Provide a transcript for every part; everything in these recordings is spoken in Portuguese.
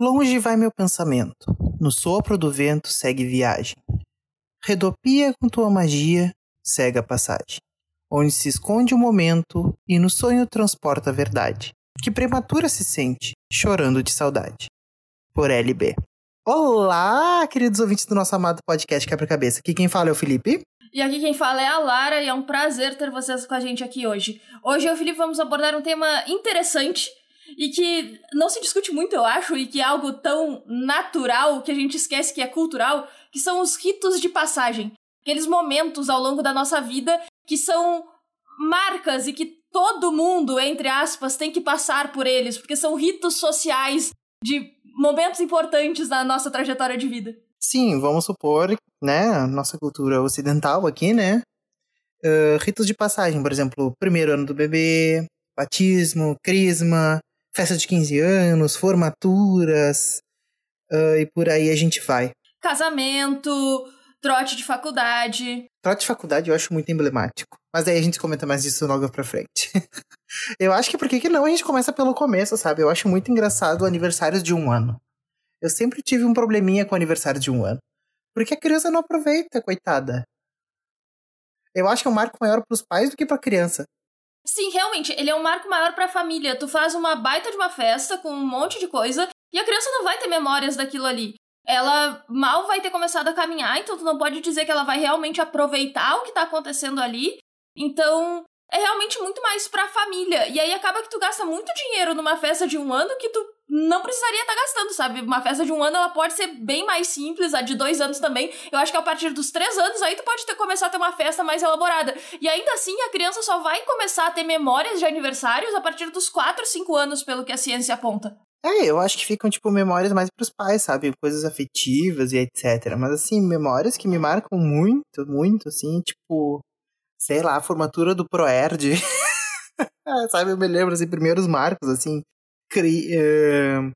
Longe vai meu pensamento, no sopro do vento segue viagem. Redopia com tua magia, cega passagem, onde se esconde o momento e no sonho transporta a verdade, que prematura se sente, chorando de saudade. Por LB. Olá, queridos ouvintes do nosso amado podcast Quebra-Cabeça. Aqui quem fala é o Felipe. E aqui quem fala é a Lara e é um prazer ter vocês com a gente aqui hoje. Hoje eu e o Felipe vamos abordar um tema interessante e que não se discute muito, eu acho, e que é algo tão natural que a gente esquece que é cultural, que são os ritos de passagem. Aqueles momentos ao longo da nossa vida que são marcas e que todo mundo, entre aspas, tem que passar por eles, porque são ritos sociais de momentos importantes da nossa trajetória de vida. Sim, vamos supor, né, nossa cultura ocidental aqui, né, uh, ritos de passagem, por exemplo, primeiro ano do bebê, batismo, crisma, festa de 15 anos, formaturas, uh, e por aí a gente vai. Casamento, trote de faculdade. Trote de faculdade eu acho muito emblemático. Mas aí a gente comenta mais disso logo pra frente. eu acho que por que não a gente começa pelo começo, sabe? Eu acho muito engraçado aniversários de um ano. Eu sempre tive um probleminha com aniversário de um ano. Porque a criança não aproveita, coitada. Eu acho que é um marco maior pros pais do que pra criança. Sim, realmente, ele é um marco maior pra família. Tu faz uma baita de uma festa com um monte de coisa e a criança não vai ter memórias daquilo ali. Ela mal vai ter começado a caminhar, então tu não pode dizer que ela vai realmente aproveitar o que tá acontecendo ali. Então, é realmente muito mais pra família. E aí acaba que tu gasta muito dinheiro numa festa de um ano que tu não precisaria estar tá gastando, sabe? Uma festa de um ano, ela pode ser bem mais simples, a de dois anos também. Eu acho que a partir dos três anos, aí tu pode ter, começar a ter uma festa mais elaborada. E ainda assim, a criança só vai começar a ter memórias de aniversários a partir dos quatro, cinco anos, pelo que a ciência aponta. É, eu acho que ficam, tipo, memórias mais pros pais, sabe? Coisas afetivas e etc. Mas, assim, memórias que me marcam muito, muito, assim, tipo, sei lá, a formatura do Proerd. sabe, eu me lembro, assim, primeiros marcos, assim, cri, uh,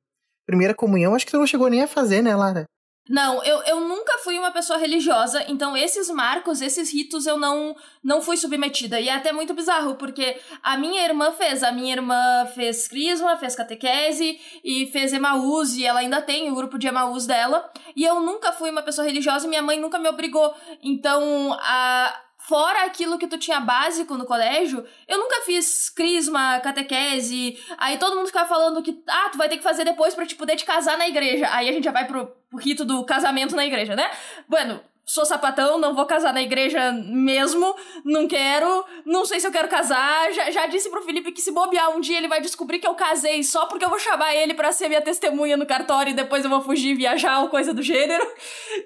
primeira comunhão, acho que tu não chegou nem a fazer, né, Lara? Não, eu, eu nunca fui uma pessoa religiosa, então esses marcos, esses ritos eu não não fui submetida. E é até muito bizarro, porque a minha irmã fez. A minha irmã fez crisma, fez catequese e fez Emaús, e ela ainda tem o grupo de Emaús dela. E eu nunca fui uma pessoa religiosa e minha mãe nunca me obrigou. Então, a, fora aquilo que tu tinha básico no colégio, eu nunca fiz crisma, catequese. Aí todo mundo ficava falando que, ah, tu vai ter que fazer depois para te poder te casar na igreja. Aí a gente já vai pro, pro rito do casamento na igreja, né? Bueno, sou sapatão, não vou casar na igreja mesmo, não quero, não sei se eu quero casar. Já, já disse pro Felipe que se bobear um dia ele vai descobrir que eu casei só porque eu vou chamar ele para ser minha testemunha no cartório e depois eu vou fugir viajar ou coisa do gênero.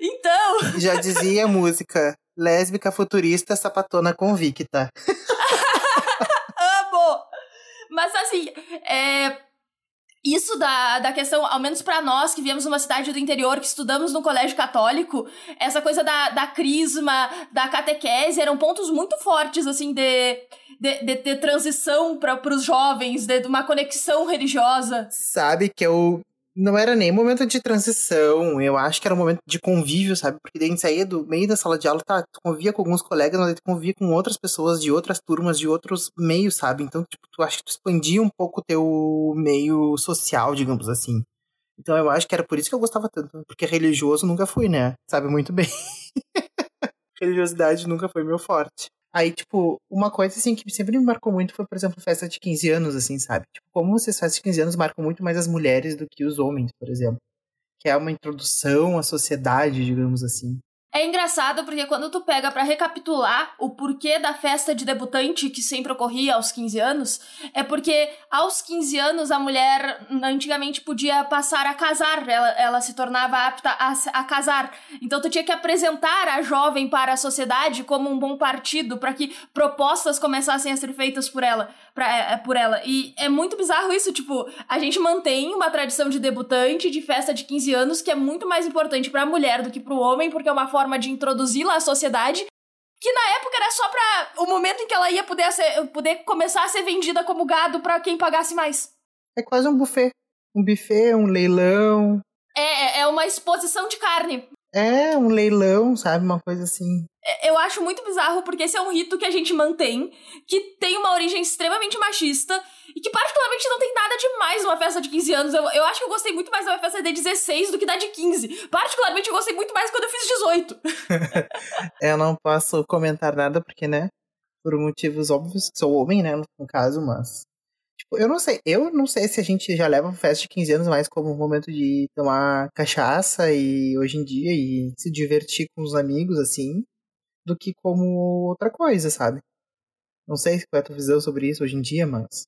Então. Já dizia a música lésbica futurista sapatona convicta. Amo! Mas assim, é, isso da, da questão, ao menos para nós que viemos numa cidade do interior, que estudamos no colégio católico, essa coisa da, da crisma, da catequese, eram pontos muito fortes, assim, de, de, de, de transição para os jovens, de, de uma conexão religiosa. Sabe que eu não era nem momento de transição, eu acho que era um momento de convívio, sabe? Porque daí a gente saía do meio da sala de aula, tá, tu convia com alguns colegas, mas tu convia com outras pessoas de outras turmas, de outros meios, sabe? Então, tipo, tu acho que tu expandia um pouco o teu meio social, digamos assim. Então eu acho que era por isso que eu gostava tanto, porque religioso nunca fui, né? Sabe muito bem. Religiosidade nunca foi meu forte. Aí, tipo, uma coisa, assim, que sempre me marcou muito foi, por exemplo, festa de 15 anos, assim, sabe? Tipo, como vocês festas de 15 anos marcam muito mais as mulheres do que os homens, por exemplo. Que é uma introdução à sociedade, digamos assim. É engraçado porque quando tu pega para recapitular o porquê da festa de debutante que sempre ocorria aos 15 anos, é porque aos 15 anos a mulher antigamente podia passar a casar, ela, ela se tornava apta a, a casar. Então tu tinha que apresentar a jovem para a sociedade como um bom partido para que propostas começassem a ser feitas por ela, pra, é, por ela. E é muito bizarro isso, tipo, a gente mantém uma tradição de debutante, de festa de 15 anos que é muito mais importante para a mulher do que para o homem, porque é uma forma forma de introduzi-la à sociedade, que na época era só pra o momento em que ela ia poder, ser, poder começar a ser vendida como gado para quem pagasse mais. É quase um buffet. Um buffet, um leilão. É, é, é uma exposição de carne. É, um leilão, sabe? Uma coisa assim. É, eu acho muito bizarro porque esse é um rito que a gente mantém, que tem uma origem extremamente machista e que particularmente não tem nada demais numa festa de 15 anos. Eu, eu acho que eu gostei muito mais da minha festa de 16 do que da de 15. Particularmente eu gostei muito mais quando eu fiz 18. eu não posso comentar nada porque, né? Por motivos óbvios, sou homem, né? No caso, mas Tipo, eu não sei, eu não sei se a gente já leva festa de 15 anos mais como um momento de tomar cachaça e hoje em dia e se divertir com os amigos, assim, do que como outra coisa, sabe? Não sei qual é a tua visão sobre isso hoje em dia, mas.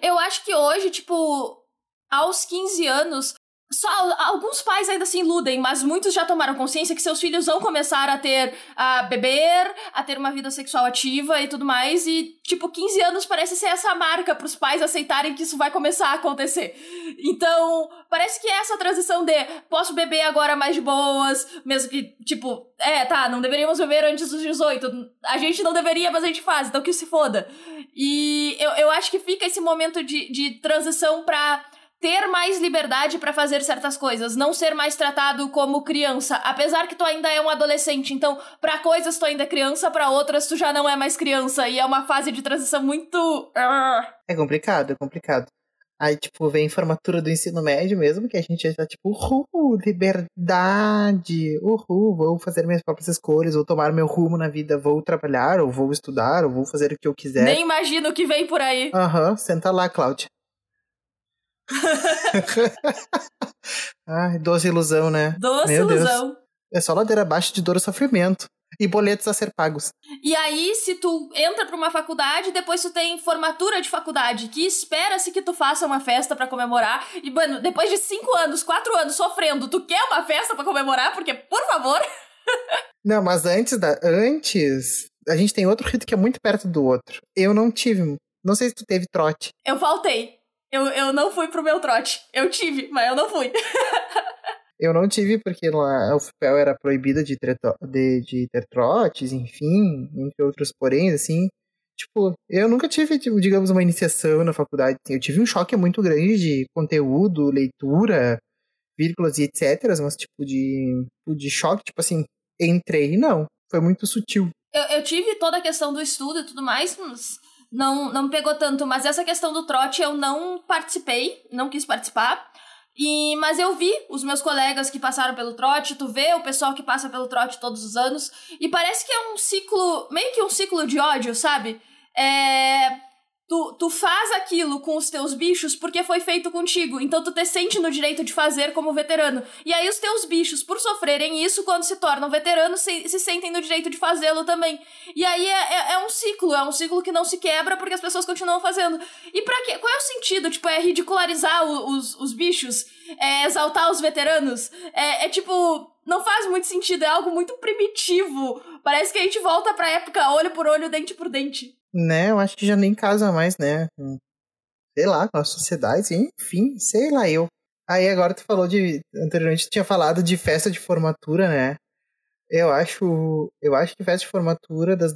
Eu acho que hoje, tipo, aos 15 anos, só alguns pais ainda se iludem, mas muitos já tomaram consciência que seus filhos vão começar a ter a beber, a ter uma vida sexual ativa e tudo mais. E, tipo, 15 anos parece ser essa marca para os pais aceitarem que isso vai começar a acontecer. Então, parece que é essa transição de posso beber agora mais de boas, mesmo que, tipo, é, tá, não deveríamos beber antes dos 18. A gente não deveria, mas a gente faz, então que se foda. E eu, eu acho que fica esse momento de, de transição pra ter mais liberdade para fazer certas coisas, não ser mais tratado como criança, apesar que tu ainda é um adolescente. Então, para coisas tu ainda é criança, para outras tu já não é mais criança e é uma fase de transição muito É complicado, é complicado. Aí, tipo, vem formatura do ensino médio mesmo, que a gente já tá tipo, uhul, liberdade, uhul, vou fazer minhas próprias escolhas, vou tomar meu rumo na vida, vou trabalhar, ou vou estudar, ou vou fazer o que eu quiser. Nem imagino o que vem por aí. Aham, uhum, senta lá, Cláudia. Ai, doce ilusão, né? Doce Meu ilusão. Deus. É só ladeira abaixo de dor e sofrimento. E boletos a ser pagos. E aí, se tu entra pra uma faculdade, depois tu tem formatura de faculdade, que espera-se que tu faça uma festa para comemorar. E, mano, depois de cinco anos, quatro anos sofrendo, tu quer uma festa para comemorar? Porque, por favor. não, mas antes da. Antes. A gente tem outro rito que é muito perto do outro. Eu não tive. Não sei se tu teve trote. Eu faltei. Eu, eu não fui pro meu trote. Eu tive, mas eu não fui. eu não tive porque lá a UFPEL era proibida de, de, de ter trotes, enfim, entre outros porém, assim. Tipo, eu nunca tive, tipo, digamos, uma iniciação na faculdade. Eu tive um choque muito grande de conteúdo, leitura, vírgulas e etc. Mas, tipo, de, de choque, tipo assim, entrei, não. Foi muito sutil. Eu, eu tive toda a questão do estudo e tudo mais, mas não, não pegou tanto, mas essa questão do trote eu não participei, não quis participar. E, mas eu vi os meus colegas que passaram pelo trote, tu vê o pessoal que passa pelo trote todos os anos, e parece que é um ciclo, meio que um ciclo de ódio, sabe? É Tu, tu faz aquilo com os teus bichos porque foi feito contigo. Então tu te sente no direito de fazer como veterano. E aí os teus bichos, por sofrerem isso, quando se tornam veteranos, se, se sentem no direito de fazê-lo também. E aí é, é, é, um ciclo, é um ciclo que não se quebra porque as pessoas continuam fazendo. E para quê? Qual é o sentido? Tipo, é ridicularizar o, os, os bichos? É exaltar os veteranos? É, é tipo não faz muito sentido, é algo muito primitivo. Parece que a gente volta pra época olho por olho, dente por dente. Né, eu acho que já nem casa mais, né? Sei lá, com a sociedade, enfim, sei lá eu. Aí agora tu falou de. Anteriormente tu tinha falado de festa de formatura, né? Eu acho. Eu acho que festa de formatura das.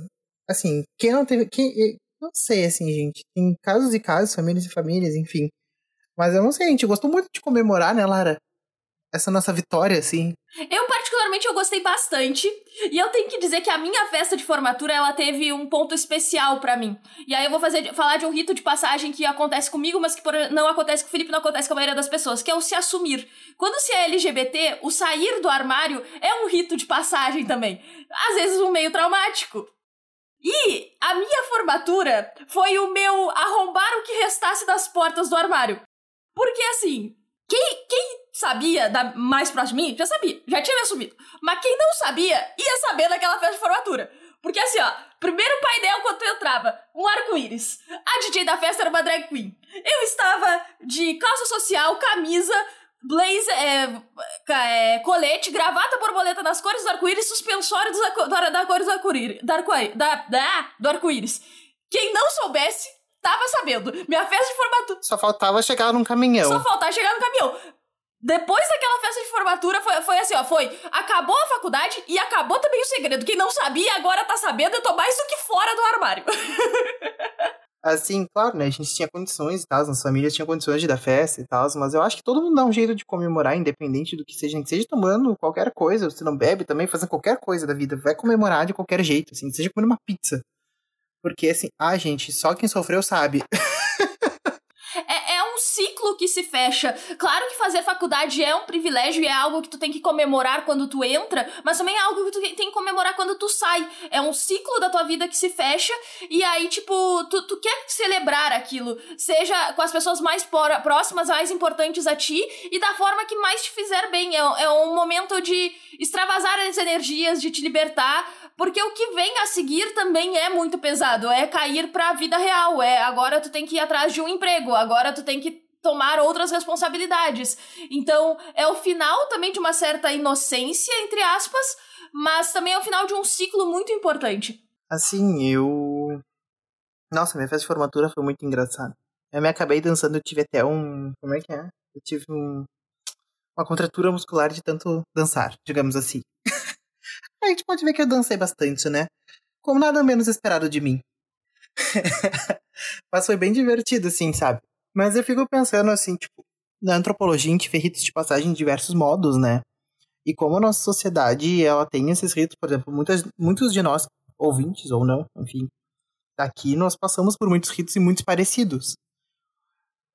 Assim, quem não teve. Quem, não sei, assim, gente. Tem casos e casos, famílias e famílias, enfim. Mas eu não sei, a gente gostou muito de comemorar, né, Lara? essa nossa vitória, assim. Eu, particularmente, eu gostei bastante. E eu tenho que dizer que a minha festa de formatura, ela teve um ponto especial para mim. E aí eu vou fazer, falar de um rito de passagem que acontece comigo, mas que não acontece com o Felipe, não acontece com a maioria das pessoas, que é o se assumir. Quando se é LGBT, o sair do armário é um rito de passagem também. Às vezes um meio traumático. E a minha formatura foi o meu arrombar o que restasse das portas do armário. Porque assim, quem, quem sabia, da, mais próximo de mim, já sabia, já tinha me assumido. Mas quem não sabia, ia saber daquela festa de formatura. Porque assim, ó, primeiro painel quando eu entrava, um arco-íris. A DJ da festa era uma drag queen. Eu estava de calça social, camisa, blazer, é, é, colete, gravata borboleta nas cores do arco-íris, suspensório dos, da, da cores do arco-íris. Da, da, do arco-íris. Quem não soubesse, tava sabendo. Minha festa de formatura. Só faltava chegar num caminhão. Só faltava chegar no caminhão. Depois daquela festa de formatura, foi, foi assim, ó, foi, acabou a faculdade e acabou também o segredo. Quem não sabia agora tá sabendo, eu tô mais do que fora do armário. Assim, claro, né? A gente tinha condições e tal, as famílias tinham condições de dar festa e tal, mas eu acho que todo mundo dá um jeito de comemorar, independente do que seja, que seja tomando qualquer coisa, você não bebe também, fazendo qualquer coisa da vida, vai comemorar de qualquer jeito, assim, seja comendo uma pizza. Porque, assim, ah, gente, só quem sofreu sabe. ciclo que se fecha. Claro que fazer faculdade é um privilégio e é algo que tu tem que comemorar quando tu entra, mas também é algo que tu tem que comemorar quando tu sai. É um ciclo da tua vida que se fecha e aí, tipo, tu, tu quer celebrar aquilo, seja com as pessoas mais próximas, mais importantes a ti e da forma que mais te fizer bem. É, é um momento de extravasar as energias, de te libertar, porque o que vem a seguir também é muito pesado, é cair para a vida real, é agora tu tem que ir atrás de um emprego, agora tu tem que tomar outras responsabilidades. Então, é o final também de uma certa inocência, entre aspas, mas também é o final de um ciclo muito importante. Assim, eu. Nossa, minha festa de formatura foi muito engraçada. Eu me acabei dançando, eu tive até um. Como é que é? Eu tive um. Uma contratura muscular de tanto dançar, digamos assim. a gente pode ver que eu dancei bastante, né? Como nada menos esperado de mim. Mas foi bem divertido, assim, sabe? Mas eu fico pensando assim, tipo, na antropologia a gente vê ritos de passagem de diversos modos, né? E como a nossa sociedade, ela tem esses ritos, por exemplo, muitas, muitos de nós, ouvintes ou não, enfim, daqui nós passamos por muitos ritos e muitos parecidos.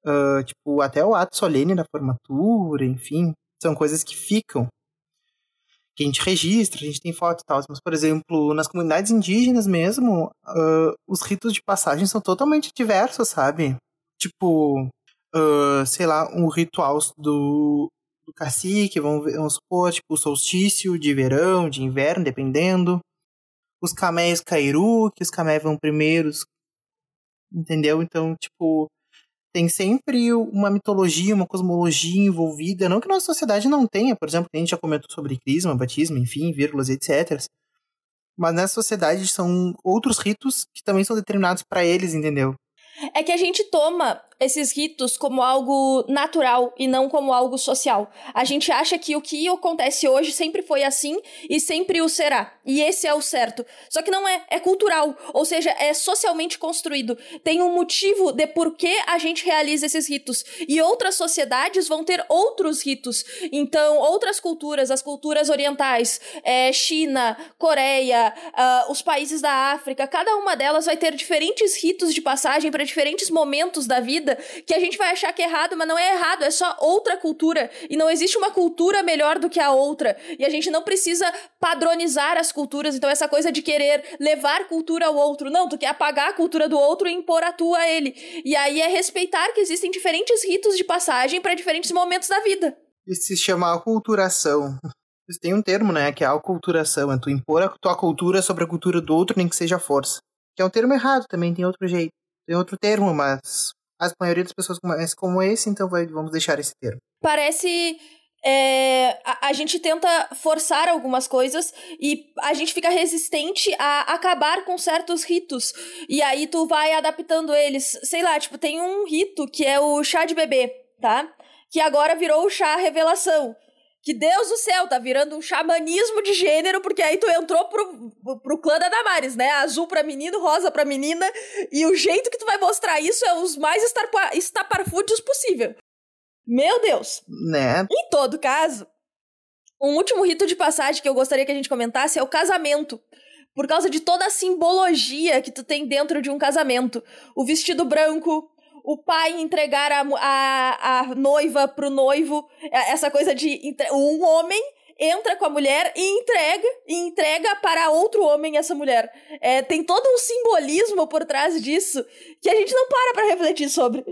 Uh, tipo, até o ato solene da formatura, enfim, são coisas que ficam. Que a gente registra, a gente tem foto e tal. Mas, por exemplo, nas comunidades indígenas mesmo, uh, os ritos de passagem são totalmente diversos, sabe? Tipo, uh, sei lá, um ritual do, do cacique, vamos, ver, vamos supor, tipo, o solstício de verão, de inverno, dependendo. Os caméis cairu, que os caméis vão primeiros, entendeu? Então, tipo, tem sempre uma mitologia, uma cosmologia envolvida. Não que nossa sociedade não tenha, por exemplo, a gente já comentou sobre crisma, batismo, enfim, vírgulas, etc. Mas nessa sociedade são outros ritos que também são determinados para eles, entendeu? É que a gente toma esses ritos como algo natural e não como algo social. A gente acha que o que acontece hoje sempre foi assim e sempre o será. E esse é o certo. Só que não é, é cultural, ou seja, é socialmente construído. Tem um motivo de por que a gente realiza esses ritos. E outras sociedades vão ter outros ritos. Então, outras culturas, as culturas orientais, é, China, Coreia, uh, os países da África, cada uma delas vai ter diferentes ritos de passagem para diferentes momentos da vida vida que a gente vai achar que é errado, mas não é errado, é só outra cultura. E não existe uma cultura melhor do que a outra. E a gente não precisa padronizar as culturas. Então, essa coisa de querer levar cultura ao outro. Não, tu quer apagar a cultura do outro e impor a tua a ele. E aí é respeitar que existem diferentes ritos de passagem para diferentes momentos da vida. Isso se chama aculturação. Tem um termo, né, que é aculturação, é tu impor a tua cultura sobre a cultura do outro, nem que seja força. Que é um termo errado também, tem outro jeito. Tem outro termo, mas a maioria das pessoas conhece como esse, então vai, vamos deixar esse termo. Parece é, a, a, gente tenta forçar algumas coisas e a gente fica resistente a acabar com certos ritos. E aí tu vai adaptando eles. Sei lá, tipo, tem um rito que é o chá de bebê, tá? Que agora virou o chá revelação. Que Deus do céu, tá virando um xamanismo de gênero, porque aí tu entrou pro, pro clã da Damares, né? Azul pra menino, rosa pra menina. E o jeito que tu vai mostrar isso é os mais estaparfúdios possível. Meu Deus! Né? Em todo caso, um último rito de passagem que eu gostaria que a gente comentasse é o casamento. Por causa de toda a simbologia que tu tem dentro de um casamento. O vestido branco, o pai entregar a, a, a noiva pro noivo, é, essa coisa de um homem entra com a mulher e entrega e entrega para outro homem essa mulher. É, tem todo um simbolismo por trás disso que a gente não para para refletir sobre.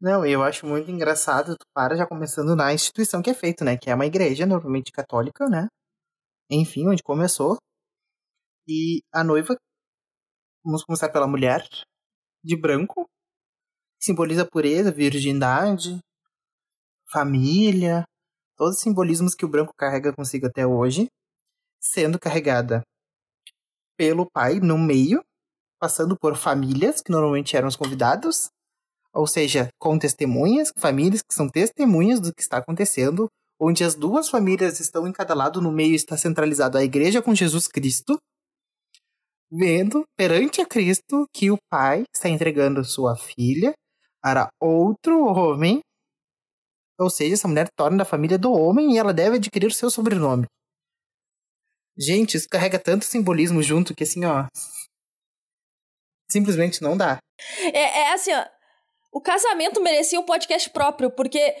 Não, eu acho muito engraçado, tu para já começando na instituição que é feito, né? Que é uma igreja, normalmente católica, né? Enfim, onde começou. E a noiva, vamos começar pela mulher, de branco, simboliza pureza, virgindade, família, todos os simbolismos que o branco carrega consigo até hoje, sendo carregada pelo pai no meio, passando por famílias, que normalmente eram os convidados, ou seja, com testemunhas, famílias que são testemunhas do que está acontecendo, onde as duas famílias estão em cada lado, no meio está centralizado a igreja com Jesus Cristo, vendo perante a Cristo que o pai está entregando sua filha para outro homem. Ou seja, essa mulher torna da família do homem e ela deve adquirir o seu sobrenome. Gente, isso carrega tanto simbolismo junto que assim, ó. Simplesmente não dá. É, é assim, ó. O casamento merecia um podcast próprio, porque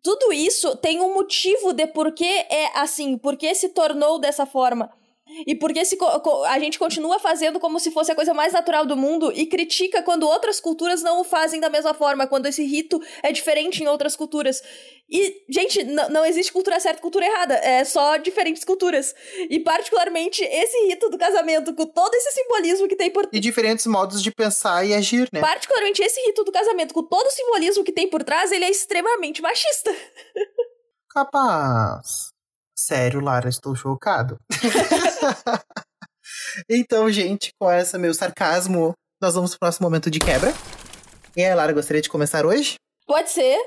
tudo isso tem um motivo de por que é assim, por que se tornou dessa forma. E porque se, a gente continua fazendo como se fosse a coisa mais natural do mundo e critica quando outras culturas não o fazem da mesma forma, quando esse rito é diferente em outras culturas. E, gente, não existe cultura certa e cultura errada, é só diferentes culturas. E, particularmente, esse rito do casamento, com todo esse simbolismo que tem por. E diferentes modos de pensar e agir, né? Particularmente, esse rito do casamento, com todo o simbolismo que tem por trás, ele é extremamente machista. Capaz. Sério, Lara, estou chocado. então, gente, com esse meu sarcasmo, nós vamos pro próximo momento de quebra. E aí, Lara, gostaria de começar hoje? Pode ser.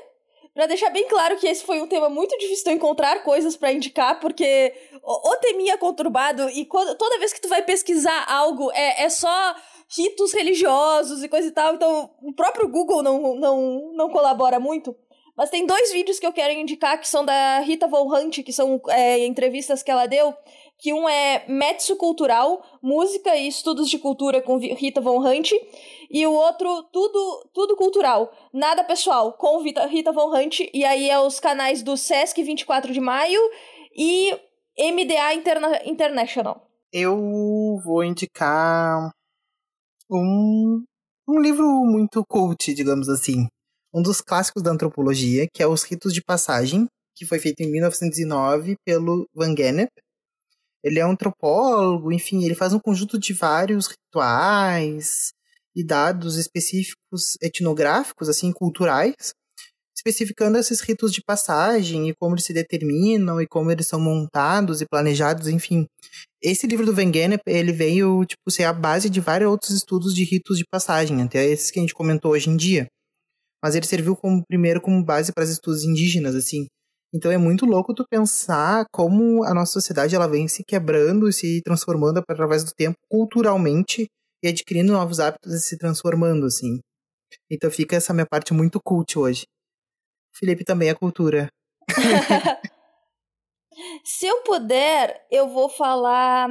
Pra deixar bem claro que esse foi um tema muito difícil de encontrar coisas para indicar, porque o, o teminha conturbado, e quando, toda vez que tu vai pesquisar algo, é, é só ritos religiosos e coisa e tal, então o próprio Google não, não, não colabora muito. Mas tem dois vídeos que eu quero indicar que são da Rita Von Hunt, que são é, entrevistas que ela deu. Que um é Metsu Cultural, Música e Estudos de Cultura com Rita Von Hunt. E o outro, Tudo, tudo Cultural, Nada Pessoal, com Rita Von Hunt. E aí é os canais do Sesc 24 de Maio e MDA Interna International. Eu vou indicar um, um livro muito cult, digamos assim um dos clássicos da antropologia, que é Os Ritos de Passagem, que foi feito em 1909 pelo Van Gennep. Ele é um antropólogo, enfim, ele faz um conjunto de vários rituais e dados específicos etnográficos, assim, culturais, especificando esses ritos de passagem e como eles se determinam e como eles são montados e planejados, enfim. Esse livro do Van Gennep, ele veio, tipo, ser a base de vários outros estudos de ritos de passagem, até esses que a gente comentou hoje em dia mas ele serviu como primeiro como base para os estudos indígenas, assim. Então é muito louco tu pensar como a nossa sociedade ela vem se quebrando e se transformando através do tempo culturalmente e adquirindo novos hábitos e se transformando, assim. Então fica essa minha parte muito cult hoje. Felipe também é cultura. se eu puder, eu vou falar.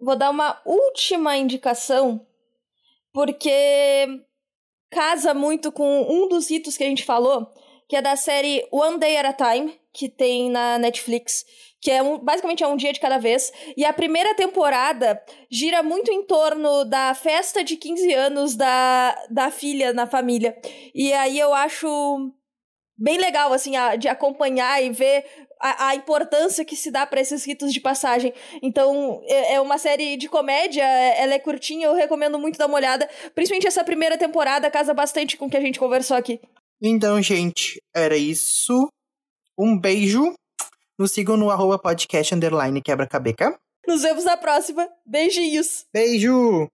Vou dar uma última indicação, porque casa muito com um dos ritos que a gente falou, que é da série One Day at a Time, que tem na Netflix, que é um, basicamente é um dia de cada vez. E a primeira temporada gira muito em torno da festa de 15 anos da, da filha na família. E aí eu acho bem legal, assim, a, de acompanhar e ver a, a importância que se dá para esses ritos de passagem. Então, é, é, uma série de comédia, ela é curtinha, eu recomendo muito dar uma olhada. Principalmente essa primeira temporada casa bastante com o que a gente conversou aqui. Então, gente, era isso. Um beijo. Nos sigam no arroba podcast underline quebra-cabeca. Nos vemos na próxima. Beijinhos. Beijo!